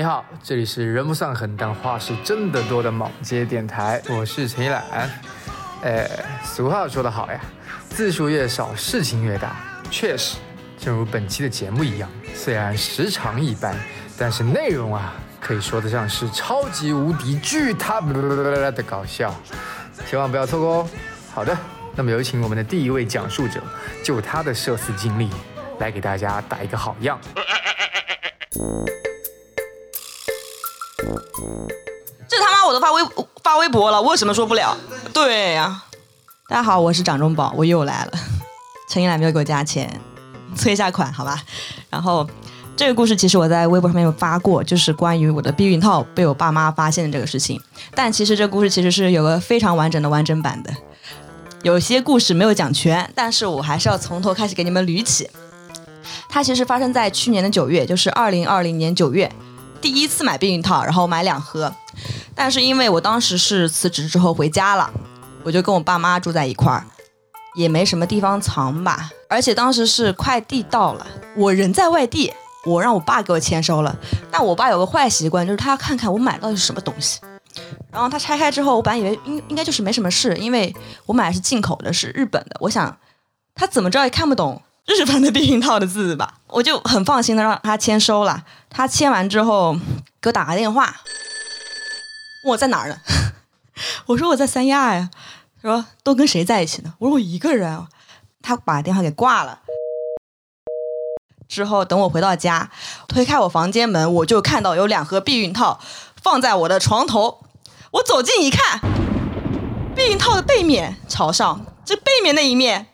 你好，这里是人不算狠，但话是真的多的莽街电台，我是陈一览。呃，俗话说得好呀，字数越少，事情越大。确实，正如本期的节目一样，虽然时长一般，但是内容啊，可以说得上是超级无敌巨他的搞笑，千万不要错过哦。好的，那么有请我们的第一位讲述者，就他的社死经历，来给大家打一个好样。这他妈我都发微发微博了，为什么说不了？对呀，大家好，我是掌中宝，我又来了。陈一兰没有给我加钱，催一下款好吧？然后这个故事其实我在微博上面有发过，就是关于我的避孕套被我爸妈发现的这个事情。但其实这个故事其实是有个非常完整的完整版的，有些故事没有讲全，但是我还是要从头开始给你们捋起。它其实发生在去年的九月，就是二零二零年九月。第一次买避孕套，然后买两盒，但是因为我当时是辞职之后回家了，我就跟我爸妈住在一块儿，也没什么地方藏吧。而且当时是快递到了，我人在外地，我让我爸给我签收了。但我爸有个坏习惯，就是他要看看我买到的是什么东西。然后他拆开之后，我本来以为应应该就是没什么事，因为我买的是进口的，是日本的。我想他怎么着也看不懂。日本的避孕套的字吧，我就很放心的让他签收了。他签完之后给我打个电话，我在哪儿呢？我说我在三亚呀。他说都跟谁在一起呢？我说我一个人。他把电话给挂了。之后等我回到家，推开我房间门，我就看到有两盒避孕套放在我的床头。我走近一看，避孕套的背面朝上，这背面那一面。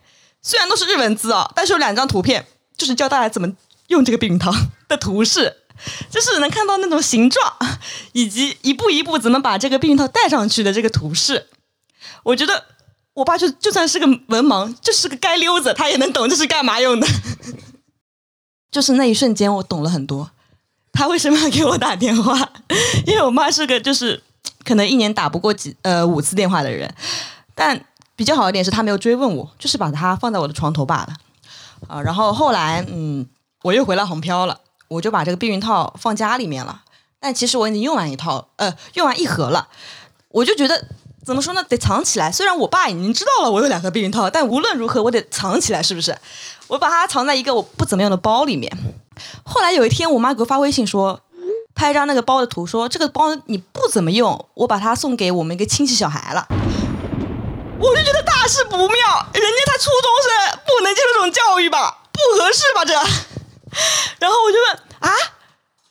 虽然都是日文字啊，但是有两张图片，就是教大家怎么用这个避孕套的图示，就是能看到那种形状，以及一步一步怎么把这个避孕套戴上去的这个图示。我觉得我爸就就算是个文盲，就是个街溜子，他也能懂这是干嘛用的。就是那一瞬间，我懂了很多。他为什么要给我打电话？因为我妈是个就是可能一年打不过几呃五次电话的人，但。比较好一点是他没有追问我，就是把它放在我的床头罢了，啊，然后后来嗯，我又回来红飘了，我就把这个避孕套放家里面了，但其实我已经用完一套，呃，用完一盒了，我就觉得怎么说呢，得藏起来。虽然我爸已经知道了我有两盒避孕套，但无论如何我得藏起来，是不是？我把它藏在一个我不怎么样的包里面。后来有一天，我妈给我发微信说，拍张那个包的图，说这个包你不怎么用，我把它送给我们一个亲戚小孩了。我就觉得大事不妙，人家他初中生不能接受这种教育吧，不合适吧这。然后我就问啊，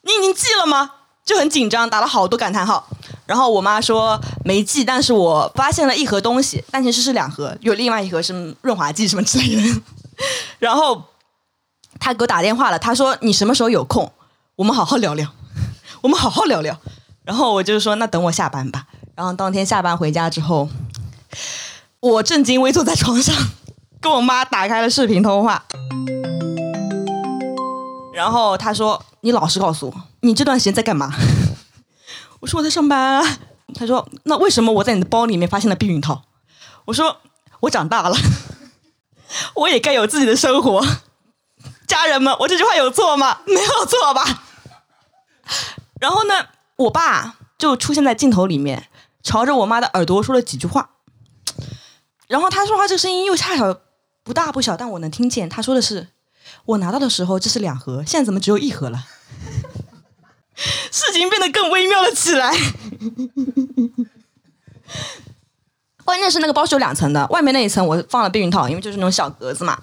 你已经寄了吗？就很紧张，打了好多感叹号。然后我妈说没寄，但是我发现了一盒东西，但其实是两盒，有另外一盒是润滑剂什么之类的。然后他给我打电话了，他说你什么时候有空，我们好好聊聊，我们好好聊聊。然后我就说那等我下班吧。然后当天下班回家之后。我正襟危坐在床上，跟我妈打开了视频通话，然后她说：“你老实告诉我，你这段时间在干嘛？” 我说：“我在上班。”啊。她说：“那为什么我在你的包里面发现了避孕套？”我说：“我长大了，我也该有自己的生活。”家人们，我这句话有错吗？没有错吧？然后呢，我爸就出现在镜头里面，朝着我妈的耳朵说了几句话。然后他说话这个声音又恰巧不大不小，但我能听见。他说的是：“我拿到的时候这是两盒，现在怎么只有一盒了？” 事情变得更微妙了起来。关键是那个包是有两层的，外面那一层我放了避孕套，因为就是那种小格子嘛。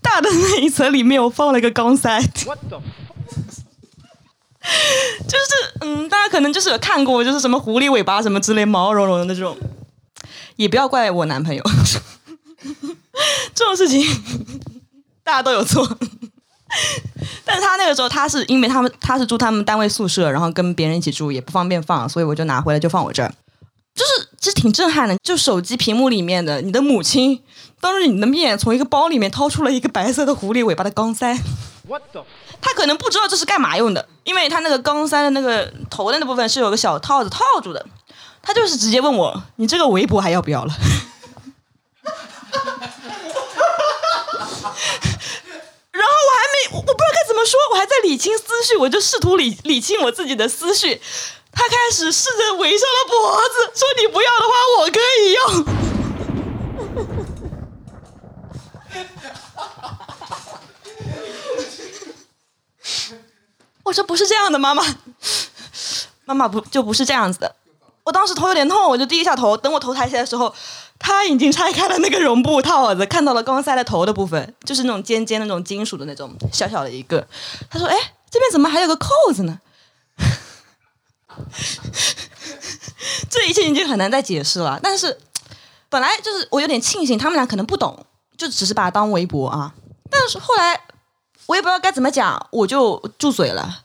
大的那一层里面我放了一个钢塞。就是嗯，大家可能就是有看过，就是什么狐狸尾巴什么之类毛茸茸的那种。也不要怪我男朋友，这种事情 大家都有错。但是他那个时候，他是因为他们他是住他们单位宿舍，然后跟别人一起住，也不方便放，所以我就拿回来就放我这儿。就是其实挺震撼的，就手机屏幕里面的你的母亲当着你的面从一个包里面掏出了一个白色的狐狸尾巴的钢塞。他可能不知道这是干嘛用的，因为他那个钢塞的那个头的那部分是有个小套子套住的。他就是直接问我：“你这个围脖还要不要了？” 然后我还没，我不知道该怎么说，我还在理清思绪，我就试图理理清我自己的思绪。他开始试着围上了脖子，说：“你不要的话，我可以用。”我说：“不是这样的，妈妈，妈妈不就不是这样子的。”我当时头有点痛，我就低下头。等我头抬起来的时候，他已经拆开了那个绒布套子，看到了刚塞的头的部分，就是那种尖尖的那种金属的那种小小的一个。他说：“哎，这边怎么还有个扣子呢？” 这一切已经很难再解释了。但是本来就是我有点庆幸，他们俩可能不懂，就只是把它当围脖啊。但是后来我也不知道该怎么讲，我就住嘴了。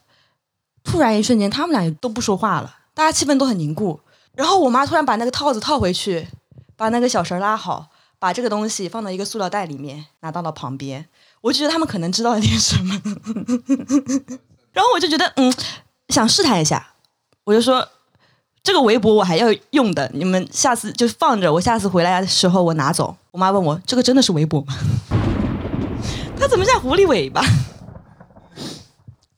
突然一瞬间，他们俩都不说话了，大家气氛都很凝固。然后我妈突然把那个套子套回去，把那个小绳拉好，把这个东西放到一个塑料袋里面，拿到了旁边。我就觉得他们可能知道了点什么，然后我就觉得嗯，想试探一下。我就说，这个围脖我还要用的，你们下次就放着，我下次回来的时候我拿走。我妈问我，这个真的是围脖吗？它怎么像狐狸尾巴？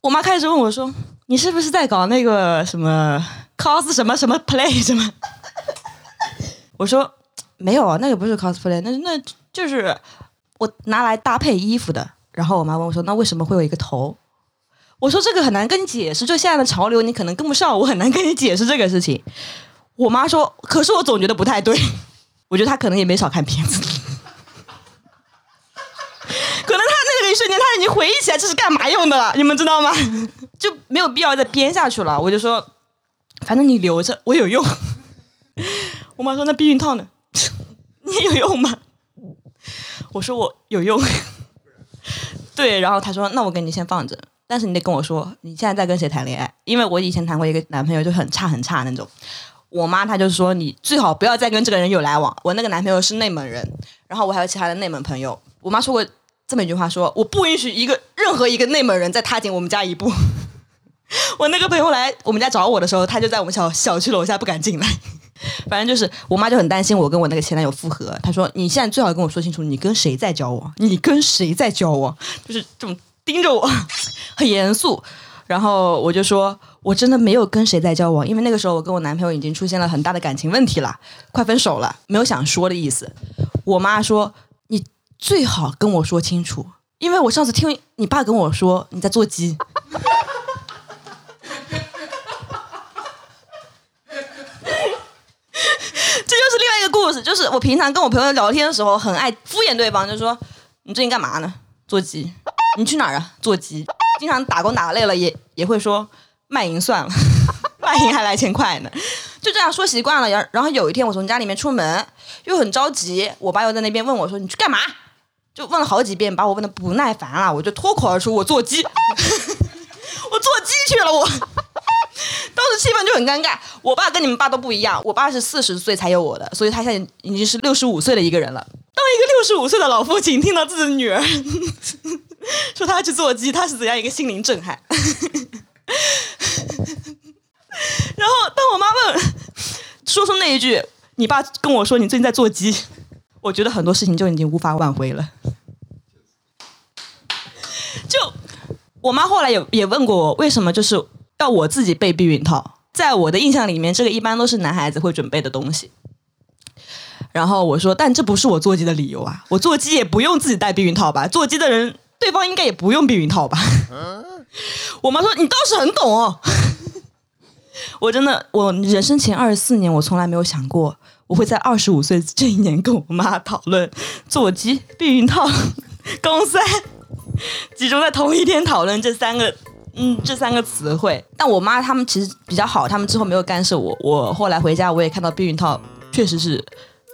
我妈开始问我说，你是不是在搞那个什么 cos 什么什么 play 什么？我说没有啊，那个不是 cosplay，那那就是我拿来搭配衣服的。然后我妈问我说，那为什么会有一个头？我说这个很难跟你解释，就现在的潮流你可能跟不上，我很难跟你解释这个事情。我妈说，可是我总觉得不太对，我觉得她可能也没少看片子，可能她那个一瞬间她已经回忆起来这是干嘛用的了，你们知道吗？就没有必要再编下去了。我就说，反正你留着，我有用。我妈说那避孕套呢？你有用吗？我说我有用。对，然后她说那我给你先放着。但是你得跟我说，你现在在跟谁谈恋爱？因为我以前谈过一个男朋友，就很差很差那种。我妈她就说，你最好不要再跟这个人有来往。我那个男朋友是内蒙人，然后我还有其他的内蒙朋友。我妈说过这么一句话，说我不允许一个任何一个内蒙人再踏进我们家一步。我那个朋友来我们家找我的时候，他就在我们小小区楼下不敢进来。反正就是我妈就很担心我跟我那个前男友复合。她说，你现在最好跟我说清楚，你跟谁在交往？你跟谁在交往？就是这种。盯着我，很严肃，然后我就说，我真的没有跟谁在交往，因为那个时候我跟我男朋友已经出现了很大的感情问题了，快分手了，没有想说的意思。我妈说，你最好跟我说清楚，因为我上次听你爸跟我说你在做鸡。这就是另外一个故事，就是我平常跟我朋友聊天的时候，很爱敷衍对方，就说你最近干嘛呢？做鸡。你去哪儿啊？做鸡，经常打工打累了，也也会说卖淫算了，卖淫还来钱快呢。就这样说习惯了，然然后有一天我从家里面出门，又很着急，我爸又在那边问我说：“你去干嘛？”就问了好几遍，把我问的不耐烦了，我就脱口而出：“我做鸡，我做鸡去了。”我气氛就很尴尬。我爸跟你们爸都不一样，我爸是四十岁才有我的，所以他现在已经是六十五岁的一个人了。当一个六十五岁的老父亲听到自己的女儿。说他要去做鸡，他是怎样一个心灵震撼？然后当我妈问，说出那一句“你爸跟我说你最近在做鸡”，我觉得很多事情就已经无法挽回了。就我妈后来也也问过我，为什么就是要我自己备避孕套？在我的印象里面，这个一般都是男孩子会准备的东西。然后我说，但这不是我做鸡的理由啊！我做鸡也不用自己带避孕套吧？做鸡的人。对方应该也不用避孕套吧？我妈说你倒是很懂哦。我真的，我人生前二十四年，我从来没有想过我会在二十五岁这一年跟我妈讨论座机、避孕套、肛塞，集中在同一天讨论这三个，嗯，这三个词汇。但我妈他们其实比较好，他们之后没有干涉我。我后来回家，我也看到避孕套确实是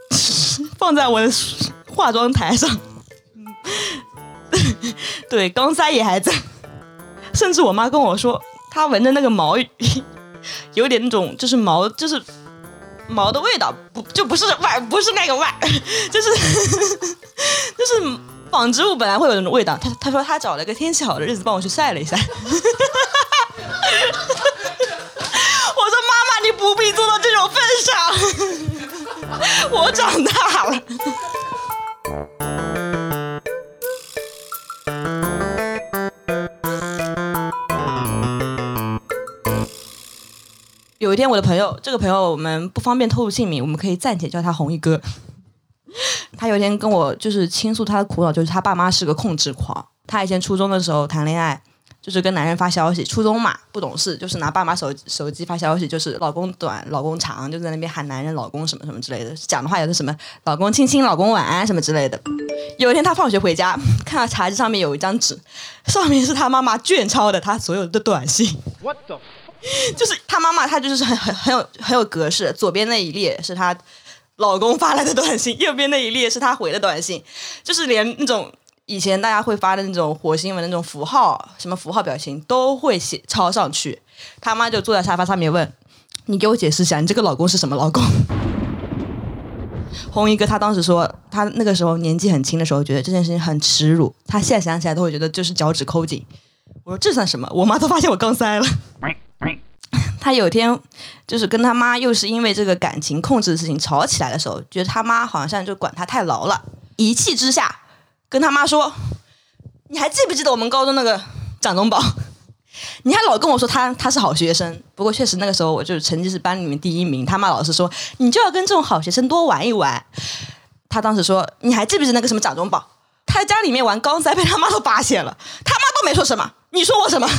放在我的化妆台上。对，钢塞也还在，甚至我妈跟我说，她闻的那个毛有点那种，就是毛，就是毛的味道，不就不是味，不是那个味，就是 就是纺织物本来会有那种味道，他他说他找了个天气好的日子帮我去晒了一下。我说妈妈，你不必做到这种份上，我长大了。有一天，我的朋友，这个朋友我们不方便透露姓名，我们可以暂且叫他红衣哥。他有一天跟我就是倾诉他的苦恼，就是他爸妈是个控制狂。他以前初中的时候谈恋爱，就是跟男人发消息，初中嘛不懂事，就是拿爸妈手手机发消息，就是老公短，老公长，就在那边喊男人老公什么什么之类的，讲的话也是什么老公亲亲，老公晚安什么之类的。有一天他放学回家，看到茶几上面有一张纸，上面是他妈妈卷抄的他所有的短信。What the？就是他妈妈，她就是很很很有很有格式，左边那一列是她老公发来的短信，右边那一列是她回的短信，就是连那种以前大家会发的那种火星文那种符号，什么符号表情都会写抄上去。他妈就坐在沙发上面问：“你给我解释一下，你这个老公是什么老公？”红衣哥他当时说，他那个时候年纪很轻的时候，觉得这件事情很耻辱，他现在想起来都会觉得就是脚趾抠紧。我说这算什么？我妈都发现我刚塞了。他有天就是跟他妈又是因为这个感情控制的事情吵起来的时候，觉得他妈好像就管他太牢了，一气之下跟他妈说：“你还记不记得我们高中那个掌中宝？你还老跟我说他他是好学生。不过确实那个时候我就成绩是班里面第一名。他妈老是说你就要跟这种好学生多玩一玩。他当时说你还记不记得那个什么掌中宝？他在家里面玩钢塞被他妈都发现了，他妈都没说什么，你说我什么？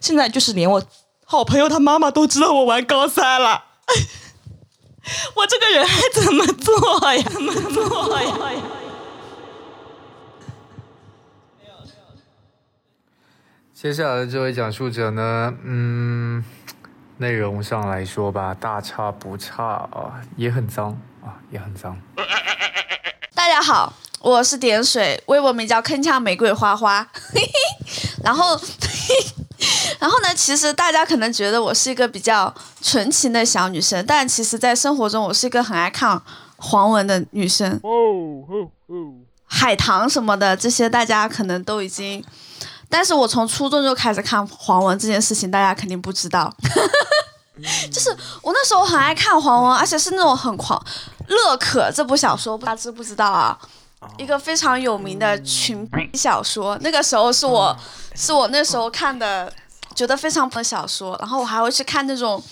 现在就是连我。”好朋友他妈妈都知道我玩高三了，我这个人还怎么做呀？怎么做呀？接下来的这位讲述者呢，嗯，内容上来说吧，大差不差啊，也很脏啊，也很脏。大家好，我是点水，微博名叫铿锵玫瑰花花，然后。然后呢？其实大家可能觉得我是一个比较纯情的小女生，但其实，在生活中，我是一个很爱看黄文的女生。哦海棠什么的这些，大家可能都已经。但是我从初中就开始看黄文这件事情，大家肯定不知道。就是我那时候很爱看黄文，而且是那种很狂。乐可这部小说，大家知不知道啊？一个非常有名的群小说，那个时候是我，是我那时候看的。觉得非常的小说，然后我还会去看那种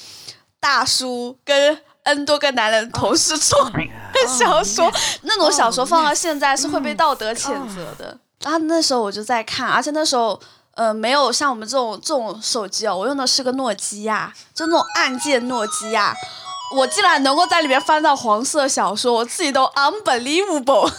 大叔跟 N 多个男人同时做的小说，那种小说放到现在是会被道德谴责的。然后那时候我就在看，而且那时候呃没有像我们这种这种手机哦，我用的是个诺基亚，就那种按键诺基亚，我竟然能够在里面翻到黄色小说，我自己都 unbelievable。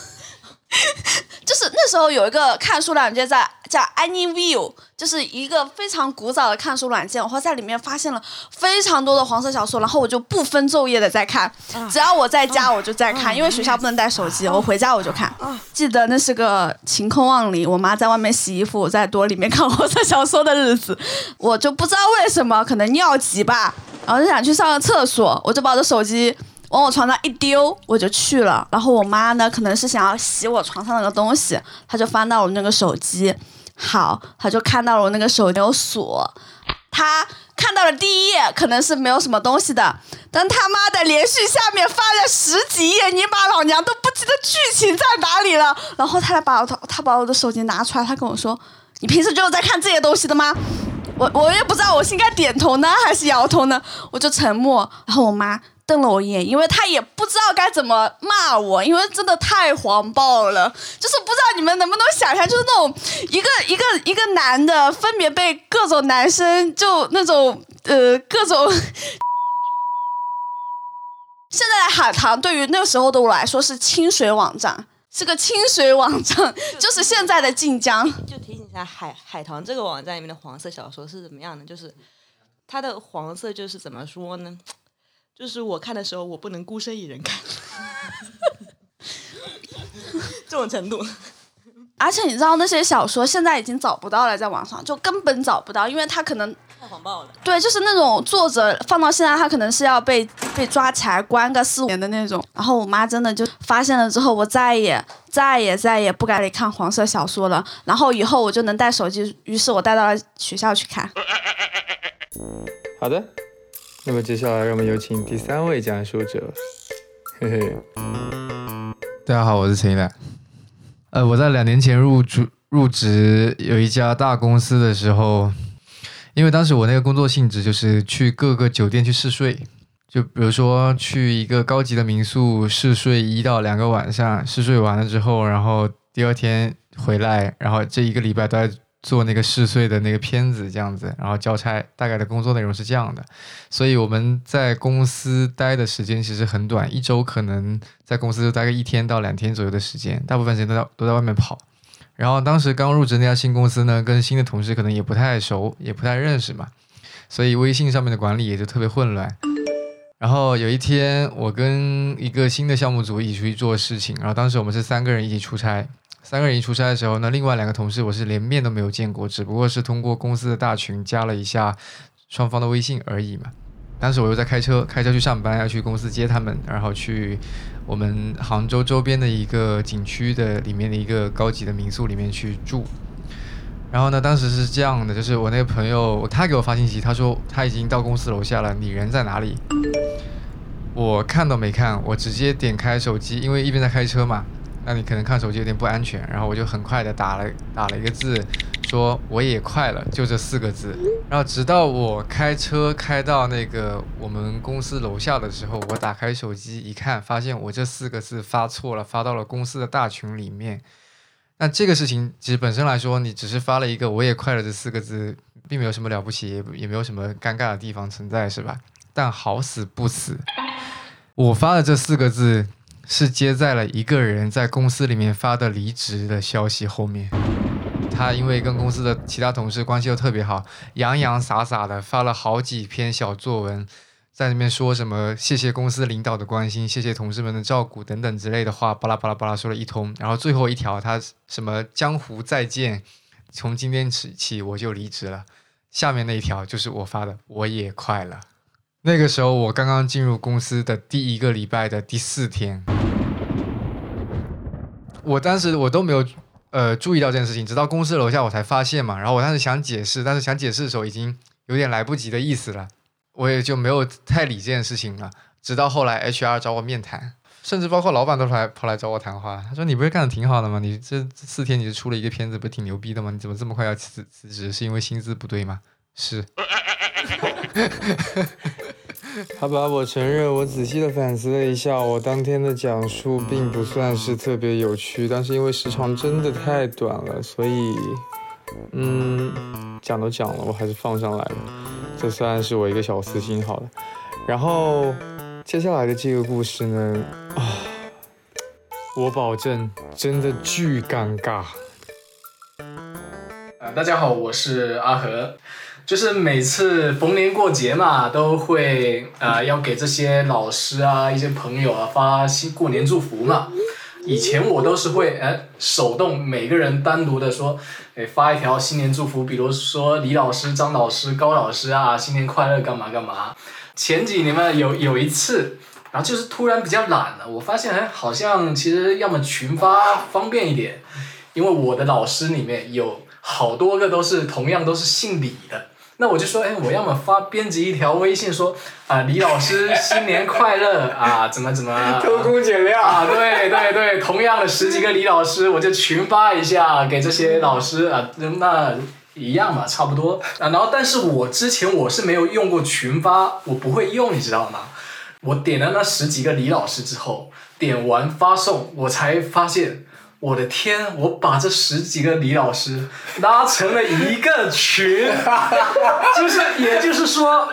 就是那时候有一个看书软件在叫 AnyView，就是一个非常古早的看书软件。我在里面发现了非常多的黄色小说，然后我就不分昼夜的在看。只要我在家，我就在看，因为学校不能带手机，我回家我就看。记得那是个晴空万里，我妈在外面洗衣服，我在躲里面看黄色小说的日子。我就不知道为什么，可能尿急吧，然后就想去上个厕所，我就把我的手机。往我床上一丢，我就去了。然后我妈呢，可能是想要洗我床上那个东西，她就翻到我那个手机，好，她就看到了我那个手有锁。她看到了第一页，可能是没有什么东西的，但他妈的连续下面翻了十几页，你把老娘都不记得剧情在哪里了。然后她来把我，她把我的手机拿出来，她跟我说：“你平时就是在看这些东西的吗？”我我也不知道我是应该点头呢还是摇头呢，我就沉默。然后我妈。瞪了我一眼，因为他也不知道该怎么骂我，因为真的太黄暴了。就是不知道你们能不能想象，就是那种一个一个一个男的分别被各种男生就那种呃各种。现在的海棠对于那个时候的我来说是清水网站，是个清水网站，就是现在的晋江。就提醒一下，海海棠这个网站里面的黄色小说是怎么样的？就是它的黄色就是怎么说呢？就是我看的时候，我不能孤身一人看，这种程度。而且你知道那些小说现在已经找不到了，在网上就根本找不到，因为他可能太黄暴了。对，就是那种作者放到现在，他可能是要被被抓起来关个四五年的那种。然后我妈真的就发现了之后，我再也再也再也不敢看黄色小说了。然后以后我就能带手机，于是我带到了学校去看。好的。那么接下来，让我们有请第三位讲述者。嘿嘿，大家好，我是陈一楠。呃，我在两年前入职入职有一家大公司的时候，因为当时我那个工作性质就是去各个酒店去试睡，就比如说去一个高级的民宿试睡一到两个晚上，试睡完了之后，然后第二天回来，然后这一个礼拜都在做那个试睡的那个片子，这样子，然后交差，大概的工作内容是这样的。所以我们在公司待的时间其实很短，一周可能在公司就待个一天到两天左右的时间，大部分时间都在都在外面跑。然后当时刚入职那家新公司呢，跟新的同事可能也不太熟，也不太认识嘛，所以微信上面的管理也就特别混乱。然后有一天，我跟一个新的项目组一起出去做事情，然后当时我们是三个人一起出差。三个人一出差的时候呢，另外两个同事我是连面都没有见过，只不过是通过公司的大群加了一下双方的微信而已嘛。当时我又在开车，开车去上班，要去公司接他们，然后去我们杭州周边的一个景区的里面的一个高级的民宿里面去住。然后呢，当时是这样的，就是我那个朋友他给我发信息，他说他已经到公司楼下了，你人在哪里？我看都没看，我直接点开手机，因为一边在开车嘛。那你可能看手机有点不安全，然后我就很快的打了打了一个字，说我也快了，就这四个字。然后直到我开车开到那个我们公司楼下的时候，我打开手机一看，发现我这四个字发错了，发到了公司的大群里面。那这个事情其实本身来说，你只是发了一个我也快了这四个字，并没有什么了不起，也也没有什么尴尬的地方存在，是吧？但好死不死，我发的这四个字。是接在了一个人在公司里面发的离职的消息后面。他因为跟公司的其他同事关系又特别好，洋洋洒洒的发了好几篇小作文，在那边说什么谢谢公司领导的关心，谢谢同事们的照顾等等之类的话，巴拉巴拉巴拉说了一通。然后最后一条，他什么江湖再见，从今天起我就离职了。下面那一条就是我发的，我也快了。那个时候我刚刚进入公司的第一个礼拜的第四天，我当时我都没有呃注意到这件事情，直到公司楼下我才发现嘛。然后我当时想解释，但是想解释的时候已经有点来不及的意思了，我也就没有太理这件事情了。直到后来 HR 找我面谈，甚至包括老板都来跑来找我谈话，他说：“你不是干的挺好的吗？你这四天你就出了一个片子，不是挺牛逼的吗？你怎么这么快要辞辞职？是因为薪资不对吗？”是。好吧，我承认，我仔细的反思了一下，我当天的讲述并不算是特别有趣，但是因为时长真的太短了，所以，嗯，讲都讲了，我还是放上来了。这算是我一个小私心，好了。然后接下来的这个故事呢，啊，我保证真的巨尴尬。啊，大家好，我是阿和。就是每次逢年过节嘛，都会啊要给这些老师啊、一些朋友啊发新过年祝福嘛。以前我都是会哎手动每个人单独的说，哎发一条新年祝福，比如说李老师、张老师、高老师啊，新年快乐干嘛干嘛。前几年嘛有有一次，然后就是突然比较懒了，我发现哎好像其实要么群发方便一点，因为我的老师里面有好多个都是同样都是姓李的。那我就说，哎，我要么发编辑一条微信说，啊，李老师新年快乐啊，怎么怎么，偷工减料啊，对对对，同样的十几个李老师，我就群发一下给这些老师啊，那一样嘛，差不多啊。然后，但是我之前我是没有用过群发，我不会用，你知道吗？我点了那十几个李老师之后，点完发送，我才发现。我的天！我把这十几个李老师拉成了一个群，就是，也就是说，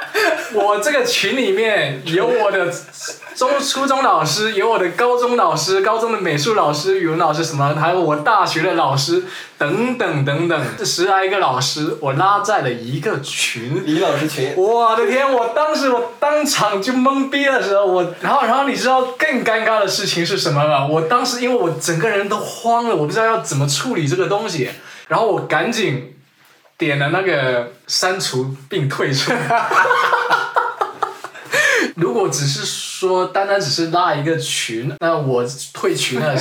我这个群里面有我的。中初中老师有我的高中老师，高中的美术老师、语文老师什么，还有我大学的老师等等等等，这十来个老师我拉在了一个群。李老师群。我的天！我当时我当场就懵逼的时候，我然后然后你知道更尴尬的事情是什么吗？我当时因为我整个人都慌了，我不知道要怎么处理这个东西，然后我赶紧点了那个删除并退出。如果只是说单单只是拉一个群，那我退群了，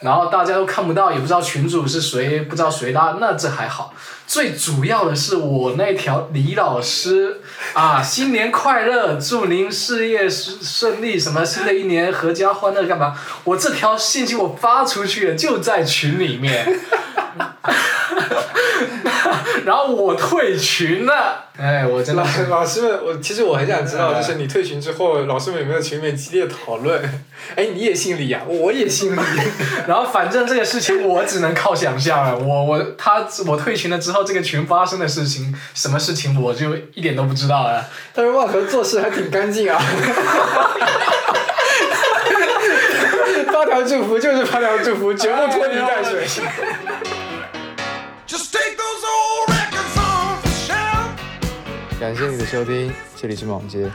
然后大家都看不到，也不知道群主是谁，不知道谁拉，那这还好。最主要的是我那条李老师啊，新年快乐，祝您事业顺顺利，什么新的一年阖家欢乐干嘛？我这条信息我发出去了，就在群里面。然后我退群了，哎，我真的老老师们，我其实我很想知道，就是你退群之后，老师们有没有群里面激烈讨论？哎，你也姓李呀、我也姓李。然后反正这个事情我只能靠想象了。我我他我退群了之后，这个群发生的事情，什么事情我就一点都不知道了。但是万和做事还挺干净啊。发条祝福就是发条祝福，绝不拖泥带水。感谢你的收听，这里是莽街。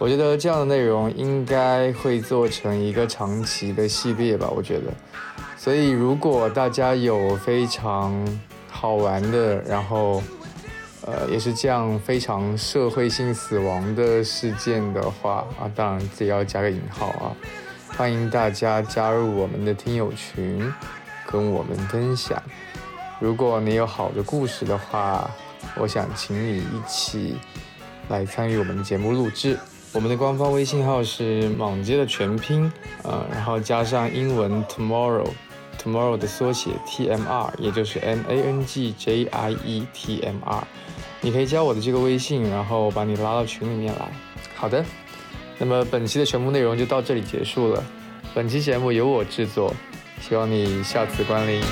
我觉得这样的内容应该会做成一个长期的系列吧，我觉得。所以如果大家有非常好玩的，然后呃也是这样非常社会性死亡的事件的话啊，当然自己要加个引号啊，欢迎大家加入我们的听友群，跟我们分享。如果你有好的故事的话，我想请你一起来参与我们的节目录制。我们的官方微信号是莽街的全拼，呃，然后加上英文 tomorrow，tomorrow 的缩写 T M R，也就是 M A N G J I E T M R。你可以加我的这个微信，然后把你拉到群里面来。好的，那么本期的全部内容就到这里结束了。本期节目由我制作，希望你下次光临。